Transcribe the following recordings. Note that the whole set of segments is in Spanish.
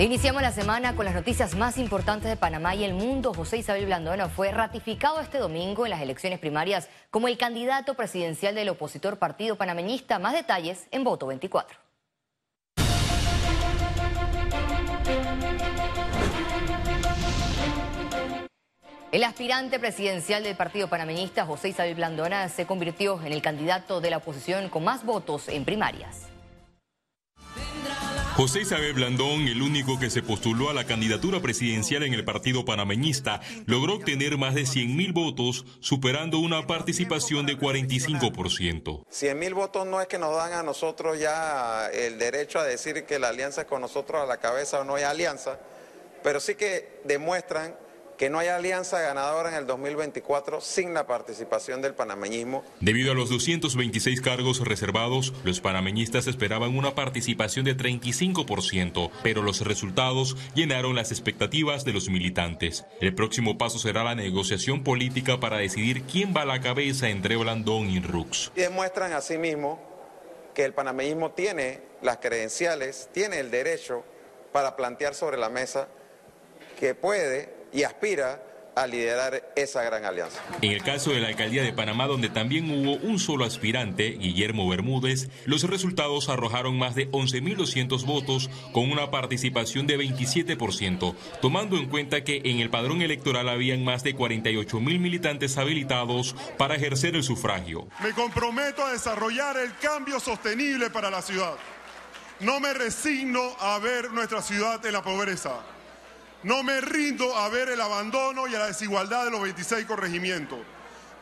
Iniciamos la semana con las noticias más importantes de Panamá y el mundo. José Isabel Blandona fue ratificado este domingo en las elecciones primarias como el candidato presidencial del opositor Partido Panameñista. Más detalles en Voto 24. El aspirante presidencial del Partido Panameñista, José Isabel Blandona, se convirtió en el candidato de la oposición con más votos en primarias. José Isabel Blandón, el único que se postuló a la candidatura presidencial en el partido panameñista, logró obtener más de 100.000 votos, superando una participación de 45%. 100.000 votos no es que nos dan a nosotros ya el derecho a decir que la alianza es con nosotros a la cabeza o no hay alianza, pero sí que demuestran que no haya alianza ganadora en el 2024 sin la participación del panameñismo. Debido a los 226 cargos reservados, los panameñistas esperaban una participación de 35%, pero los resultados llenaron las expectativas de los militantes. El próximo paso será la negociación política para decidir quién va a la cabeza entre Blandón y Rux. Demuestran asimismo que el panameñismo tiene las credenciales, tiene el derecho para plantear sobre la mesa que puede y aspira a liderar esa gran alianza. En el caso de la alcaldía de Panamá, donde también hubo un solo aspirante, Guillermo Bermúdez, los resultados arrojaron más de 11.200 votos con una participación de 27%, tomando en cuenta que en el padrón electoral habían más de 48.000 militantes habilitados para ejercer el sufragio. Me comprometo a desarrollar el cambio sostenible para la ciudad. No me resigno a ver nuestra ciudad en la pobreza. No me rindo a ver el abandono y a la desigualdad de los 26 corregimientos.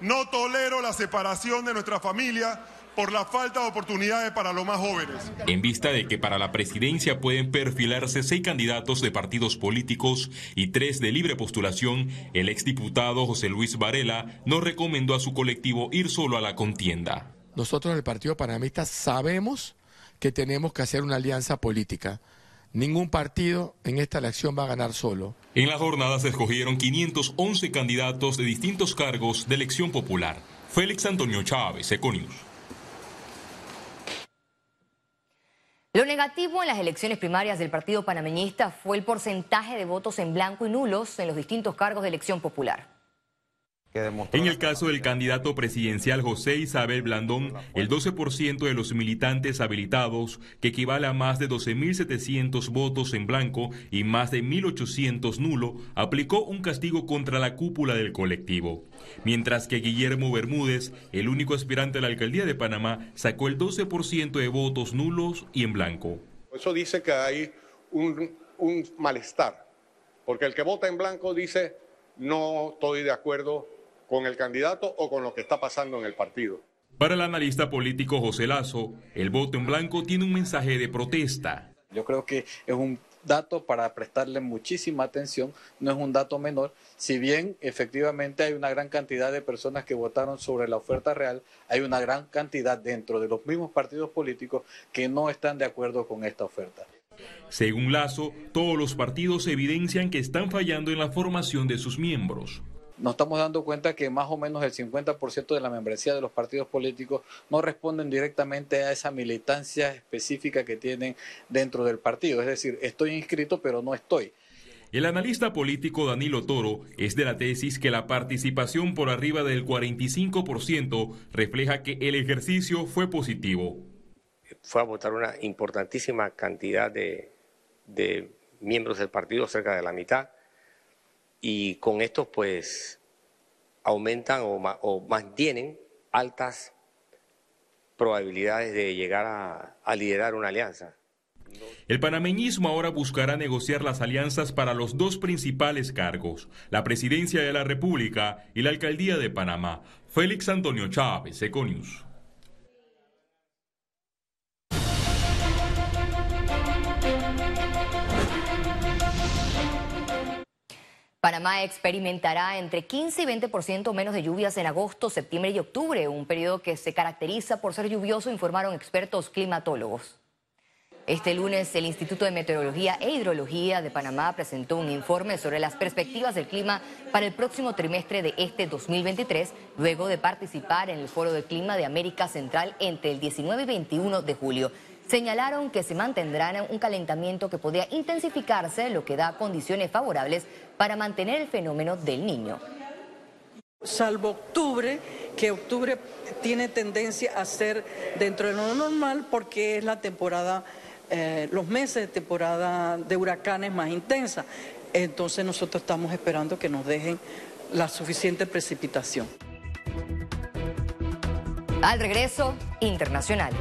No tolero la separación de nuestra familia por la falta de oportunidades para los más jóvenes. En vista de que para la presidencia pueden perfilarse seis candidatos de partidos políticos y tres de libre postulación, el exdiputado José Luis Varela no recomendó a su colectivo ir solo a la contienda. Nosotros en el Partido Panamista sabemos que tenemos que hacer una alianza política. Ningún partido en esta elección va a ganar solo. En la jornada se escogieron 511 candidatos de distintos cargos de elección popular. Félix Antonio Chávez, Econius. Lo negativo en las elecciones primarias del Partido Panameñista fue el porcentaje de votos en blanco y nulos en los distintos cargos de elección popular. En el caso del candidato presidencial José Isabel Blandón, el 12% de los militantes habilitados, que equivale a más de 12.700 votos en blanco y más de 1.800 nulo, aplicó un castigo contra la cúpula del colectivo. Mientras que Guillermo Bermúdez, el único aspirante a la alcaldía de Panamá, sacó el 12% de votos nulos y en blanco. Eso dice que hay un, un malestar, porque el que vota en blanco dice no estoy de acuerdo con el candidato o con lo que está pasando en el partido. Para el analista político José Lazo, el voto en blanco tiene un mensaje de protesta. Yo creo que es un dato para prestarle muchísima atención, no es un dato menor, si bien efectivamente hay una gran cantidad de personas que votaron sobre la oferta real, hay una gran cantidad dentro de los mismos partidos políticos que no están de acuerdo con esta oferta. Según Lazo, todos los partidos evidencian que están fallando en la formación de sus miembros nos estamos dando cuenta que más o menos el 50% de la membresía de los partidos políticos no responden directamente a esa militancia específica que tienen dentro del partido. Es decir, estoy inscrito pero no estoy. El analista político Danilo Toro es de la tesis que la participación por arriba del 45% refleja que el ejercicio fue positivo. Fue a votar una importantísima cantidad de, de miembros del partido, cerca de la mitad y con esto pues aumentan o, mantienen altas probabilidades de llegar a, a liderar una alianza. El panameñismo ahora buscará negociar las alianzas para los dos principales cargos, la presidencia de la República y la alcaldía de Panamá. Félix Antonio Chávez, Econius. Panamá experimentará entre 15 y 20% menos de lluvias en agosto, septiembre y octubre, un periodo que se caracteriza por ser lluvioso, informaron expertos climatólogos. Este lunes, el Instituto de Meteorología e Hidrología de Panamá presentó un informe sobre las perspectivas del clima para el próximo trimestre de este 2023, luego de participar en el Foro de Clima de América Central entre el 19 y 21 de julio. Señalaron que se mantendrá un calentamiento que podría intensificarse, lo que da condiciones favorables para mantener el fenómeno del niño. Salvo octubre, que octubre tiene tendencia a ser dentro de lo normal porque es la temporada, eh, los meses de temporada de huracanes más intensa. Entonces nosotros estamos esperando que nos dejen la suficiente precipitación. Al regreso, internacionales.